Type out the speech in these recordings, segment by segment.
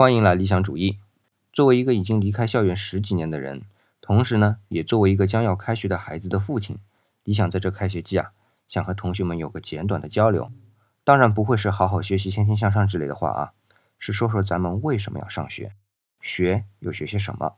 欢迎来理想主义。作为一个已经离开校园十几年的人，同时呢，也作为一个将要开学的孩子的父亲，理想在这开学季啊，想和同学们有个简短的交流。当然不会是好好学习、天天向上之类的话啊，是说说咱们为什么要上学，学又学些什么。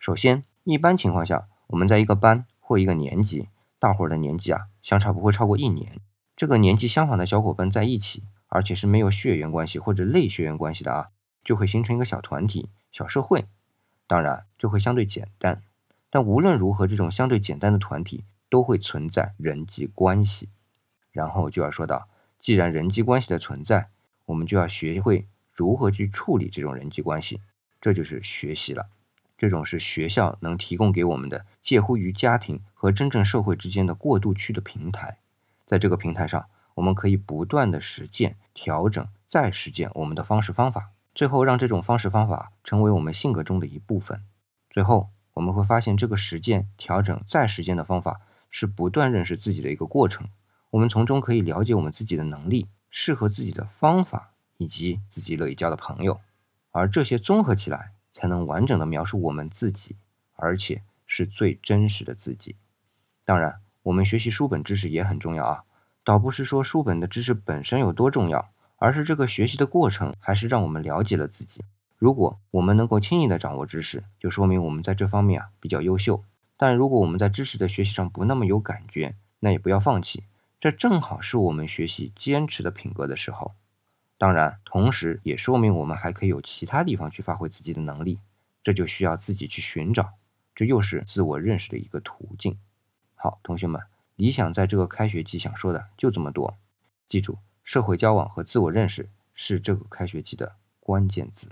首先，一般情况下，我们在一个班或一个年级，大伙儿的年纪啊，相差不会超过一年。这个年纪相仿的小伙伴在一起，而且是没有血缘关系或者类血缘关系的啊。就会形成一个小团体、小社会，当然就会相对简单。但无论如何，这种相对简单的团体都会存在人际关系。然后就要说到，既然人际关系的存在，我们就要学会如何去处理这种人际关系，这就是学习了。这种是学校能提供给我们的介乎于家庭和真正社会之间的过渡区的平台。在这个平台上，我们可以不断的实践、调整、再实践我们的方式方法。最后，让这种方式方法成为我们性格中的一部分。最后，我们会发现，这个实践、调整、再实践的方法是不断认识自己的一个过程。我们从中可以了解我们自己的能力、适合自己的方法以及自己乐意交的朋友。而这些综合起来，才能完整的描述我们自己，而且是最真实的自己。当然，我们学习书本知识也很重要啊，倒不是说书本的知识本身有多重要。而是这个学习的过程，还是让我们了解了自己。如果我们能够轻易的掌握知识，就说明我们在这方面啊比较优秀。但如果我们在知识的学习上不那么有感觉，那也不要放弃。这正好是我们学习坚持的品格的时候。当然，同时也说明我们还可以有其他地方去发挥自己的能力。这就需要自己去寻找，这又是自我认识的一个途径。好，同学们，理想在这个开学季想说的就这么多，记住。社会交往和自我认识是这个开学季的关键字。